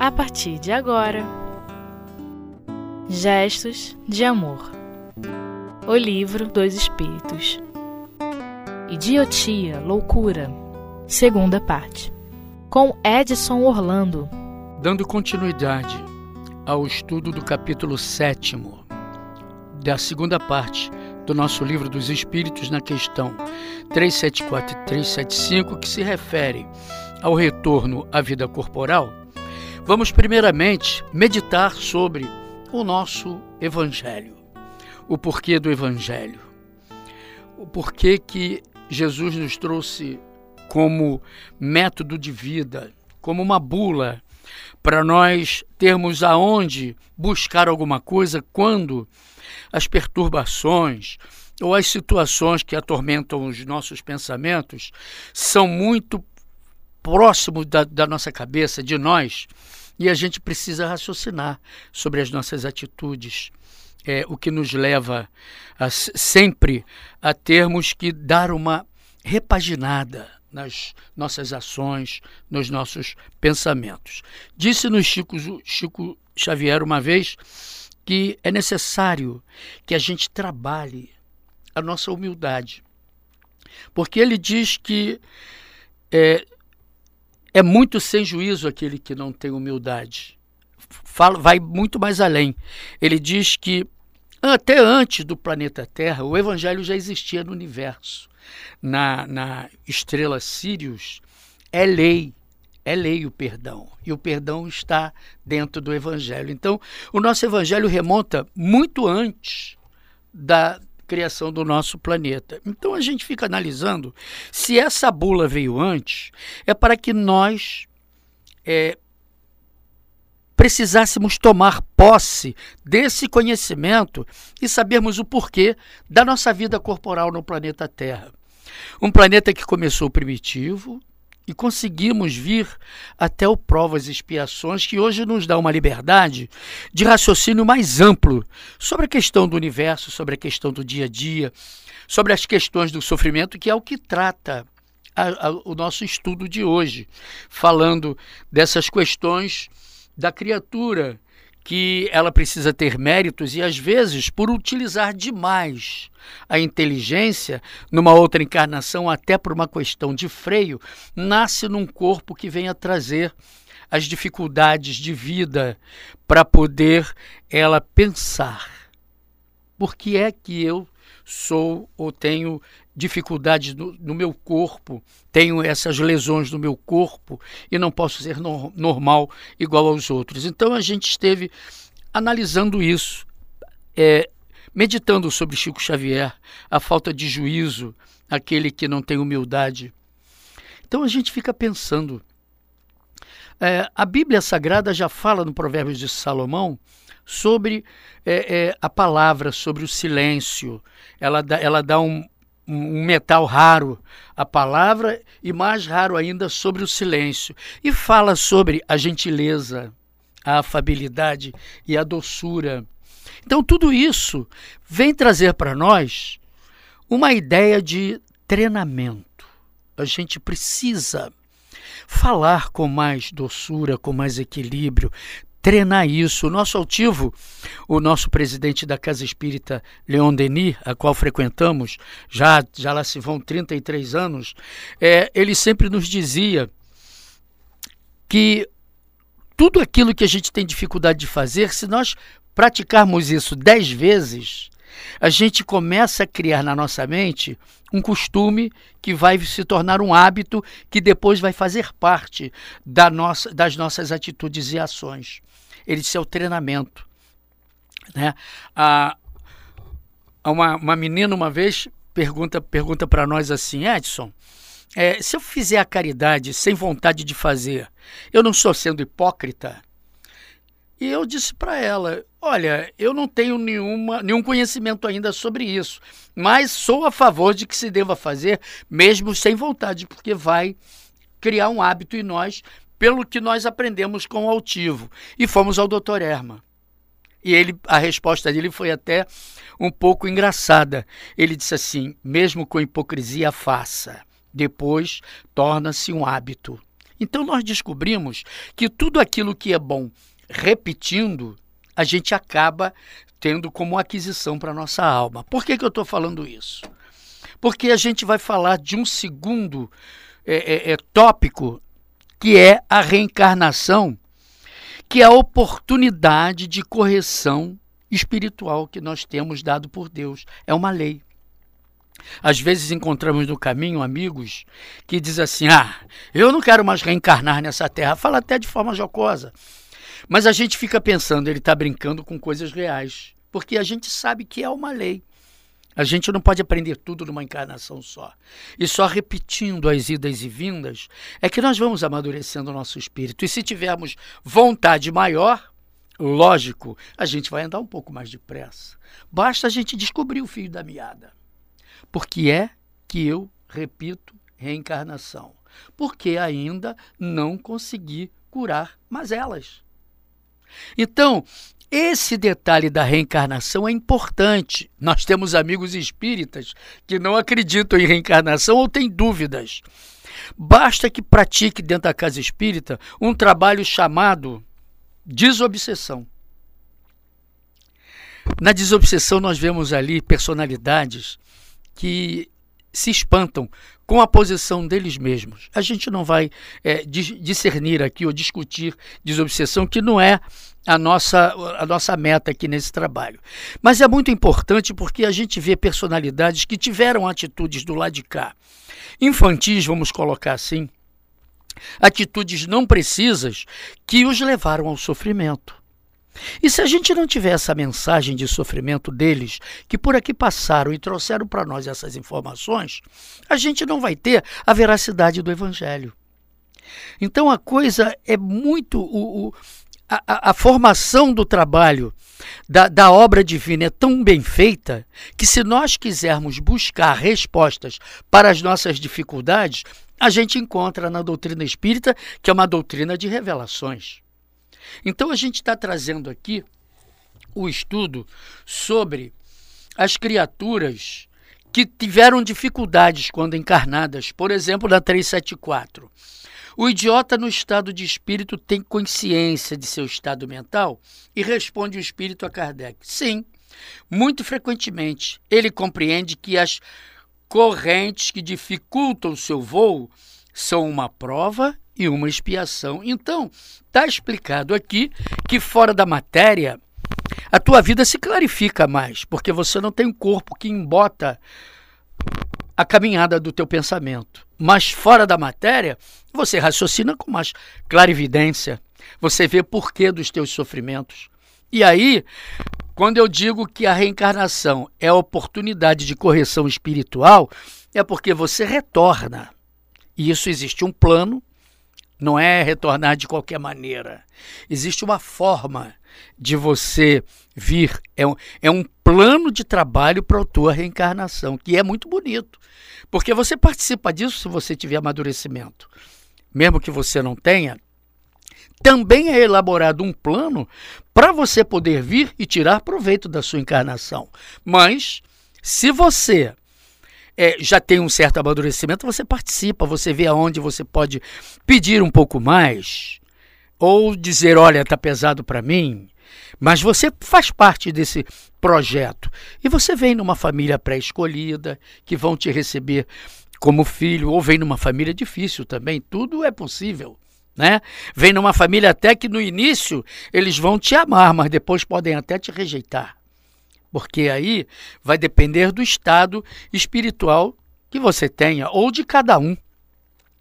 a partir de agora. Gestos de Amor. O Livro dos Espíritos. Idiotia, Loucura. Segunda parte. Com Edson Orlando. Dando continuidade ao estudo do capítulo 7 da segunda parte do nosso livro dos Espíritos na questão 374 e 375, que se refere ao retorno à vida corporal, vamos primeiramente meditar sobre o nosso Evangelho, o porquê do Evangelho, o porquê que Jesus nos trouxe como método de vida, como uma bula para nós termos aonde buscar alguma coisa quando as perturbações ou as situações que atormentam os nossos pensamentos são muito próximos da, da nossa cabeça, de nós, e a gente precisa raciocinar sobre as nossas atitudes. É, o que nos leva a, sempre a termos que dar uma repaginada nas nossas ações, nos nossos pensamentos. Disse-nos Chico, Chico Xavier uma vez que é necessário que a gente trabalhe a nossa humildade. Porque ele diz que é, é muito sem juízo aquele que não tem humildade. Fala, vai muito mais além. Ele diz que até antes do planeta Terra, o Evangelho já existia no universo. Na, na estrela Sirius, é lei é lei o perdão. E o perdão está dentro do Evangelho. Então, o nosso Evangelho remonta muito antes da criação do nosso planeta. Então, a gente fica analisando se essa bula veio antes, é para que nós é, precisássemos tomar posse desse conhecimento e sabermos o porquê da nossa vida corporal no planeta Terra. Um planeta que começou primitivo, e conseguimos vir até o Provas e Expiações, que hoje nos dá uma liberdade de raciocínio mais amplo sobre a questão do universo, sobre a questão do dia a dia, sobre as questões do sofrimento, que é o que trata a, a, o nosso estudo de hoje, falando dessas questões da criatura que ela precisa ter méritos e às vezes por utilizar demais a inteligência numa outra encarnação, até por uma questão de freio, nasce num corpo que vem a trazer as dificuldades de vida para poder ela pensar. Por que é que eu sou ou tenho dificuldades no, no, meu corpo, tenho essas lesões no meu corpo e não posso ser no, normal igual aos outros. Então a gente esteve analisando isso, é, meditando sobre Chico Xavier, a falta de juízo, aquele que não tem humildade. Então a gente fica pensando. É, a Bíblia Sagrada já fala no Provérbios de Salomão sobre é, é, a palavra, sobre o silêncio. Ela dá, ela dá um, um metal raro a palavra e mais raro ainda sobre o silêncio. E fala sobre a gentileza, a afabilidade e a doçura. Então, tudo isso vem trazer para nós uma ideia de treinamento. A gente precisa falar com mais doçura, com mais equilíbrio, treinar isso. O nosso altivo, o nosso presidente da Casa Espírita, Leon Denis, a qual frequentamos, já, já lá se vão 33 anos, é, ele sempre nos dizia que tudo aquilo que a gente tem dificuldade de fazer, se nós praticarmos isso dez vezes, a gente começa a criar na nossa mente um costume que vai se tornar um hábito que depois vai fazer parte da nossa, das nossas atitudes e ações. Ele disse é o treinamento. Né? A, uma, uma menina uma vez pergunta pergunta para nós assim, Edson, é, se eu fizer a caridade sem vontade de fazer, eu não estou sendo hipócrita? E eu disse para ela: Olha, eu não tenho nenhuma, nenhum conhecimento ainda sobre isso, mas sou a favor de que se deva fazer mesmo sem vontade, porque vai criar um hábito em nós, pelo que nós aprendemos com o altivo. E fomos ao Dr. Erma. E ele, a resposta dele foi até um pouco engraçada. Ele disse assim: mesmo com hipocrisia, faça. Depois torna-se um hábito. Então nós descobrimos que tudo aquilo que é bom repetindo, a gente acaba tendo como aquisição para a nossa alma. Por que, que eu estou falando isso? Porque a gente vai falar de um segundo é, é, é, tópico que é a reencarnação, que é a oportunidade de correção espiritual que nós temos dado por Deus. É uma lei. Às vezes encontramos no caminho amigos que dizem assim: Ah, eu não quero mais reencarnar nessa terra. Fala até de forma jocosa. Mas a gente fica pensando, ele está brincando com coisas reais. Porque a gente sabe que é uma lei. A gente não pode aprender tudo numa encarnação só. E só repetindo as idas e vindas é que nós vamos amadurecendo o nosso espírito. E se tivermos vontade maior, lógico, a gente vai andar um pouco mais depressa. Basta a gente descobrir o fio da meada. Porque é que eu repito reencarnação. Porque ainda não consegui curar mazelas. Então, esse detalhe da reencarnação é importante. Nós temos amigos espíritas que não acreditam em reencarnação ou têm dúvidas. Basta que pratique dentro da casa espírita um trabalho chamado desobsessão. Na desobsessão, nós vemos ali personalidades que se espantam com a posição deles mesmos. A gente não vai é, discernir aqui ou discutir desobsessão, que não é a nossa, a nossa meta aqui nesse trabalho. Mas é muito importante porque a gente vê personalidades que tiveram atitudes do lado de cá, infantis, vamos colocar assim, atitudes não precisas que os levaram ao sofrimento. E se a gente não tiver essa mensagem de sofrimento deles, que por aqui passaram e trouxeram para nós essas informações, a gente não vai ter a veracidade do Evangelho. Então a coisa é muito. O, o, a, a, formação do trabalho da, da obra divina é tão bem feita que, se nós quisermos buscar respostas para as nossas dificuldades, a gente encontra na doutrina espírita, que é uma doutrina de revelações. Então, a gente está trazendo aqui o estudo sobre as criaturas que tiveram dificuldades quando encarnadas, por exemplo, na 374. O idiota no estado de espírito tem consciência de seu estado mental? E responde o espírito a Kardec: sim. Muito frequentemente, ele compreende que as correntes que dificultam seu voo são uma prova e uma expiação. Então, está explicado aqui que fora da matéria, a tua vida se clarifica mais, porque você não tem um corpo que embota a caminhada do teu pensamento. Mas fora da matéria, você raciocina com mais clarividência. Você vê porquê dos teus sofrimentos. E aí, quando eu digo que a reencarnação é a oportunidade de correção espiritual, é porque você retorna. E isso existe um plano, não é retornar de qualquer maneira. Existe uma forma de você vir. É um, é um plano de trabalho para a tua reencarnação, que é muito bonito. Porque você participa disso se você tiver amadurecimento. Mesmo que você não tenha, também é elaborado um plano para você poder vir e tirar proveito da sua encarnação. Mas, se você é, já tem um certo amadurecimento, você participa, você vê aonde você pode pedir um pouco mais, ou dizer: olha, está pesado para mim, mas você faz parte desse projeto. E você vem numa família pré-escolhida, que vão te receber como filho, ou vem numa família difícil também, tudo é possível. Né? Vem numa família até que no início eles vão te amar, mas depois podem até te rejeitar. Porque aí vai depender do estado espiritual que você tenha, ou de cada um.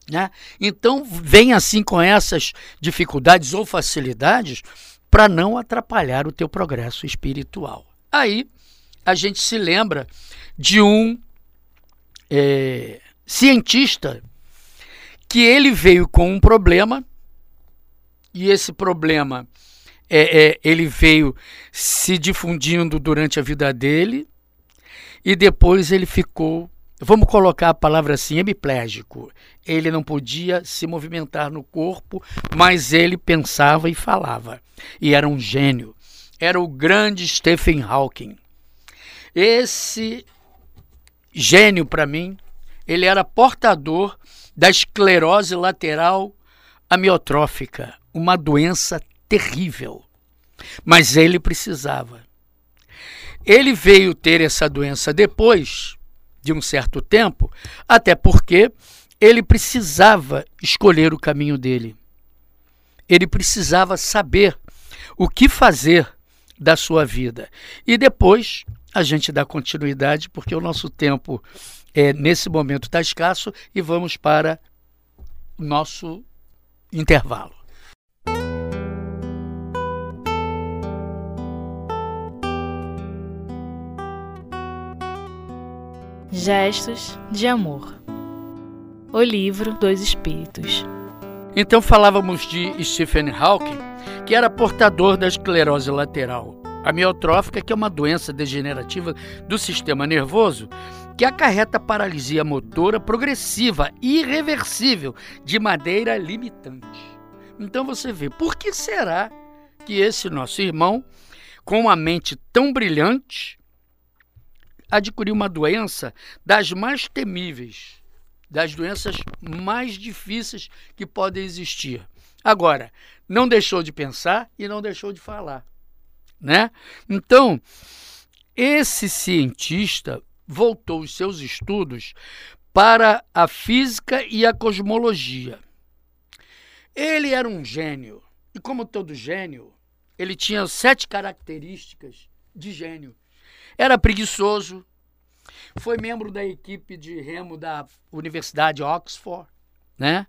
Né? Então, vem assim com essas dificuldades ou facilidades para não atrapalhar o teu progresso espiritual. Aí a gente se lembra de um é, cientista que ele veio com um problema e esse problema é, é, ele veio se difundindo durante a vida dele e depois ele ficou Vamos colocar a palavra assim, hemiplégico. Ele não podia se movimentar no corpo, mas ele pensava e falava. E era um gênio. Era o grande Stephen Hawking. Esse gênio, para mim, ele era portador da esclerose lateral amiotrófica, uma doença terrível. Mas ele precisava. Ele veio ter essa doença depois de um certo tempo, até porque ele precisava escolher o caminho dele. Ele precisava saber o que fazer da sua vida. E depois a gente dá continuidade, porque o nosso tempo é, nesse momento está escasso e vamos para o nosso intervalo. Gestos de Amor O Livro dos Espíritos Então falávamos de Stephen Hawking, que era portador da esclerose lateral amiotrófica, que é uma doença degenerativa do sistema nervoso que acarreta paralisia motora progressiva, irreversível, de maneira limitante. Então você vê, por que será que esse nosso irmão, com uma mente tão brilhante, adquiriu uma doença das mais temíveis, das doenças mais difíceis que podem existir. Agora, não deixou de pensar e não deixou de falar, né? Então, esse cientista voltou os seus estudos para a física e a cosmologia. Ele era um gênio, e como todo gênio, ele tinha sete características de gênio. Era preguiçoso, foi membro da equipe de remo da Universidade Oxford, né?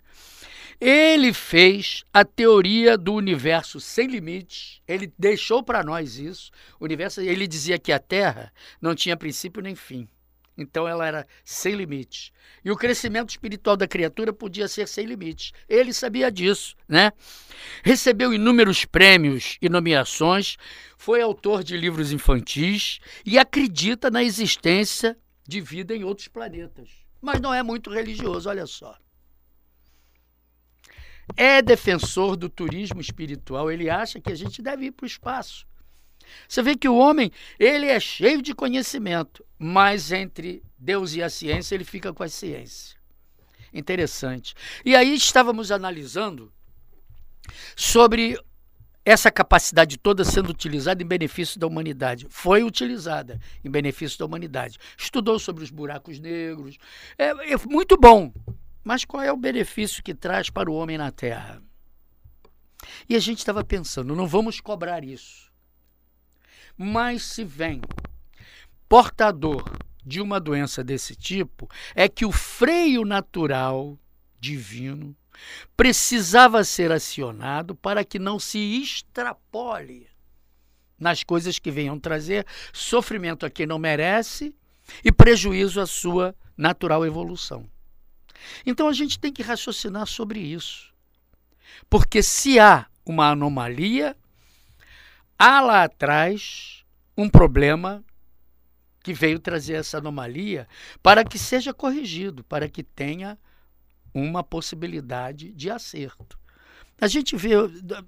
Ele fez a teoria do universo sem limites. Ele deixou para nós isso. O universo, ele dizia que a Terra não tinha princípio nem fim. Então ela era sem limites. E o crescimento espiritual da criatura podia ser sem limites. Ele sabia disso, né? Recebeu inúmeros prêmios e nomeações, foi autor de livros infantis e acredita na existência de vida em outros planetas. Mas não é muito religioso, olha só. É defensor do turismo espiritual, ele acha que a gente deve ir para o espaço. Você vê que o homem, ele é cheio de conhecimento, mas entre Deus e a ciência, ele fica com a ciência. Interessante. E aí estávamos analisando sobre essa capacidade toda sendo utilizada em benefício da humanidade. Foi utilizada em benefício da humanidade. Estudou sobre os buracos negros. É, é muito bom. Mas qual é o benefício que traz para o homem na Terra? E a gente estava pensando, não vamos cobrar isso. Mas se vem portador de uma doença desse tipo, é que o freio natural divino precisava ser acionado para que não se extrapole nas coisas que venham trazer sofrimento a quem não merece e prejuízo à sua natural evolução. Então a gente tem que raciocinar sobre isso. Porque se há uma anomalia, há lá atrás um problema que veio trazer essa anomalia para que seja corrigido, para que tenha uma possibilidade de acerto. A gente vê,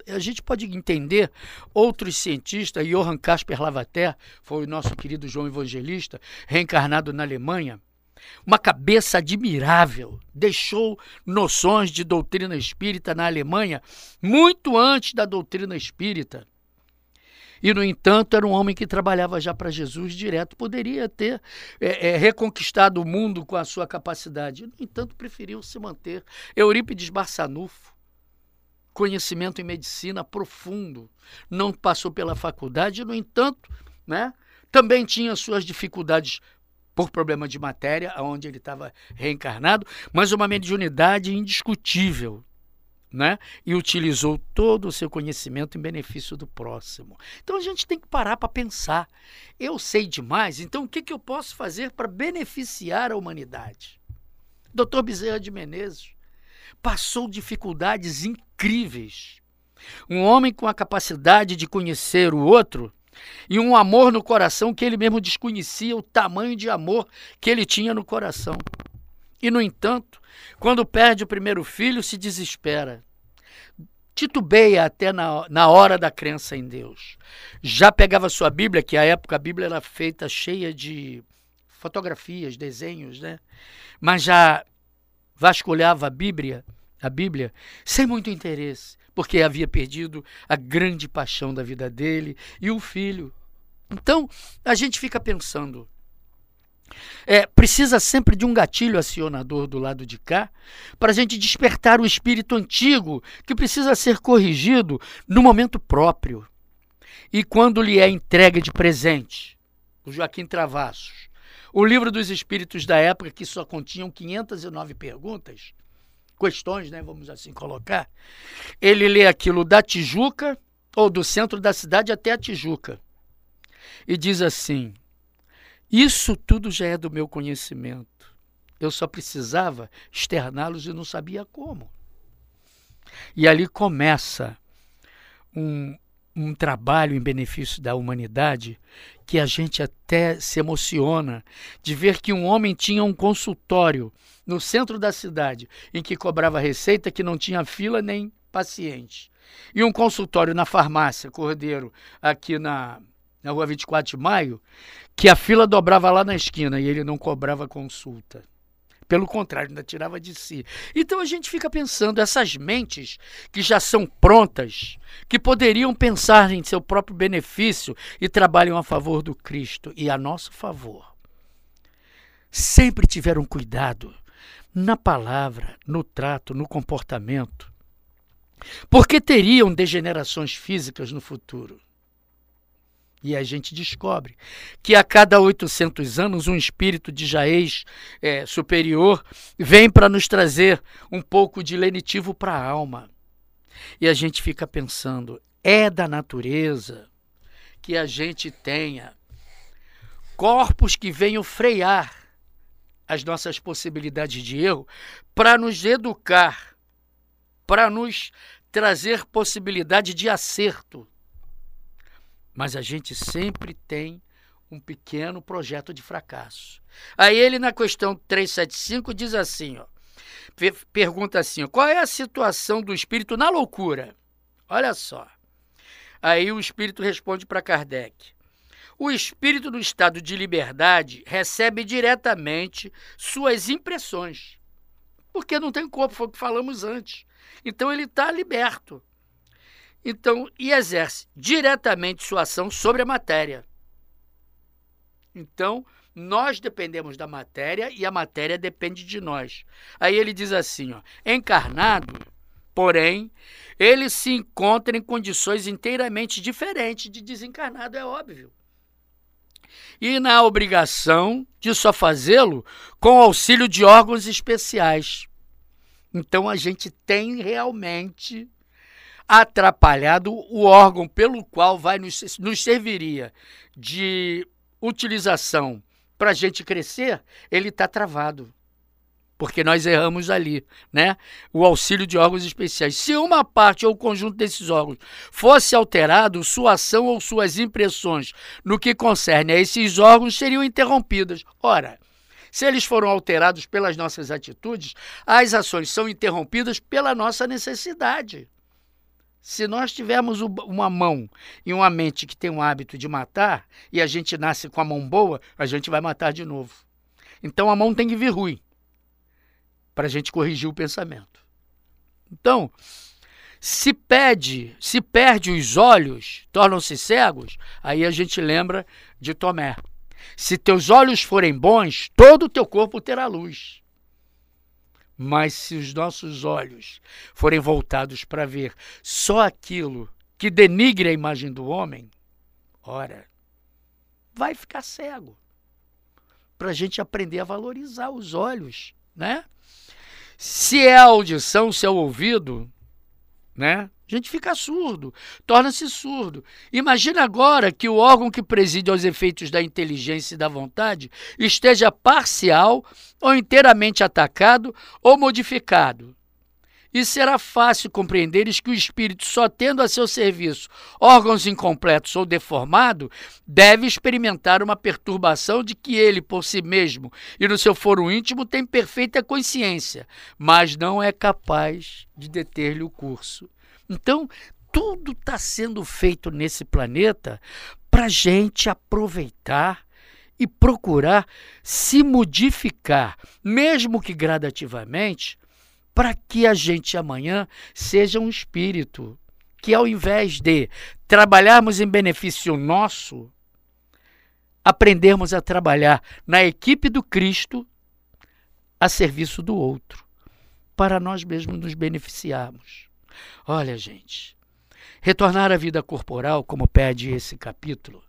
a gente pode entender outros cientistas, Johann Casper Lavater, foi o nosso querido João Evangelista, reencarnado na Alemanha, uma cabeça admirável, deixou noções de doutrina espírita na Alemanha muito antes da doutrina espírita. E, no entanto, era um homem que trabalhava já para Jesus direto, poderia ter é, é, reconquistado o mundo com a sua capacidade. No entanto, preferiu se manter. Eurípides Barçanufo, conhecimento em medicina profundo, não passou pela faculdade, no entanto, né, também tinha suas dificuldades por problema de matéria, onde ele estava reencarnado, mas uma mediunidade indiscutível, né? E utilizou todo o seu conhecimento em benefício do próximo. Então a gente tem que parar para pensar. Eu sei demais, então o que, que eu posso fazer para beneficiar a humanidade? Dr. Bezerra de Menezes passou dificuldades incríveis. Um homem com a capacidade de conhecer o outro e um amor no coração que ele mesmo desconhecia o tamanho de amor que ele tinha no coração. E, no entanto, quando perde o primeiro filho, se desespera. Titubeia até na, na hora da crença em Deus. Já pegava sua Bíblia, que à época a Bíblia era feita cheia de fotografias, desenhos, né? Mas já vasculhava a Bíblia, a Bíblia sem muito interesse, porque havia perdido a grande paixão da vida dele e o filho. Então, a gente fica pensando, é, precisa sempre de um gatilho acionador do lado de cá para a gente despertar o espírito antigo que precisa ser corrigido no momento próprio. E quando lhe é entregue de presente, o Joaquim Travassos, o livro dos espíritos da época, que só continham 509 perguntas, questões, né, vamos assim colocar, ele lê aquilo da Tijuca, ou do centro da cidade até a Tijuca, e diz assim: isso tudo já é do meu conhecimento. Eu só precisava externá-los e não sabia como. E ali começa um, um trabalho em benefício da humanidade que a gente até se emociona de ver que um homem tinha um consultório no centro da cidade em que cobrava receita que não tinha fila nem paciente. E um consultório na farmácia Cordeiro, aqui na, na rua 24 de maio, que a fila dobrava lá na esquina e ele não cobrava consulta. Pelo contrário, ainda tirava de si. Então a gente fica pensando, essas mentes que já são prontas, que poderiam pensar em seu próprio benefício e trabalham a favor do Cristo e a nosso favor, sempre tiveram cuidado na palavra, no trato, no comportamento, porque teriam degenerações físicas no futuro. E a gente descobre que a cada 800 anos um espírito de Jaez é, superior vem para nos trazer um pouco de lenitivo para a alma. E a gente fica pensando, é da natureza que a gente tenha corpos que venham frear as nossas possibilidades de erro para nos educar, para nos trazer possibilidade de acerto mas a gente sempre tem um pequeno projeto de fracasso. Aí ele, na questão 375, diz assim: ó, pergunta assim: ó, qual é a situação do espírito na loucura? Olha só. Aí o espírito responde para Kardec: o espírito no estado de liberdade recebe diretamente suas impressões, porque não tem corpo, foi o que falamos antes. Então ele está liberto. Então, e exerce diretamente sua ação sobre a matéria. Então, nós dependemos da matéria e a matéria depende de nós. Aí ele diz assim, ó, encarnado, porém, ele se encontra em condições inteiramente diferentes de desencarnado, é óbvio. E na obrigação de só fazê-lo com auxílio de órgãos especiais. Então a gente tem realmente atrapalhado o órgão pelo qual vai nos, nos serviria de utilização para a gente crescer, ele está travado. Porque nós erramos ali, né? O auxílio de órgãos especiais. Se uma parte ou o conjunto desses órgãos fosse alterado, sua ação ou suas impressões no que concerne a esses órgãos seriam interrompidas. Ora, se eles foram alterados pelas nossas atitudes, as ações são interrompidas pela nossa necessidade. Se nós tivermos uma mão e uma mente que tem o hábito de matar, e a gente nasce com a mão boa, a gente vai matar de novo. Então a mão tem que vir ruim para a gente corrigir o pensamento. Então, se pede, se perde os olhos, tornam-se cegos, aí a gente lembra de Tomé. Se teus olhos forem bons, todo o teu corpo terá luz. Mas se os nossos olhos forem voltados para ver só aquilo que denigre a imagem do homem, ora, vai ficar cego. Para a gente aprender a valorizar os olhos, né? Se é audição, se é ouvido, né? A gente fica surdo, torna-se surdo. Imagina agora que o órgão que preside aos efeitos da inteligência e da vontade esteja parcial ou inteiramente atacado ou modificado. E será fácil compreenderes que o espírito, só tendo a seu serviço órgãos incompletos ou deformados, deve experimentar uma perturbação de que ele, por si mesmo e no seu foro íntimo, tem perfeita consciência, mas não é capaz de deter-lhe o curso. Então, tudo está sendo feito nesse planeta para a gente aproveitar e procurar se modificar, mesmo que gradativamente, para que a gente amanhã seja um espírito que, ao invés de trabalharmos em benefício nosso, aprendermos a trabalhar na equipe do Cristo a serviço do outro, para nós mesmos nos beneficiarmos. Olha, gente, retornar à vida corporal, como pede esse capítulo,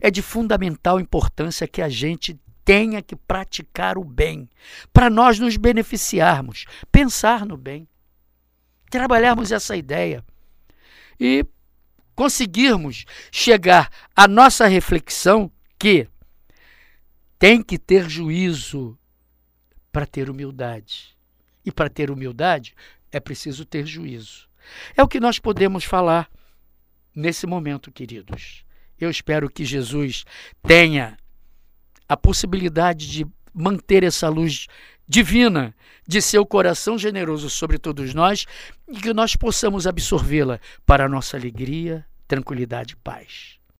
é de fundamental importância que a gente tenha que praticar o bem, para nós nos beneficiarmos, pensar no bem, trabalharmos essa ideia e conseguirmos chegar à nossa reflexão que tem que ter juízo para ter humildade. E para ter humildade é preciso ter juízo. É o que nós podemos falar nesse momento, queridos. Eu espero que Jesus tenha a possibilidade de manter essa luz divina de seu coração generoso sobre todos nós e que nós possamos absorvê-la para a nossa alegria, tranquilidade e paz.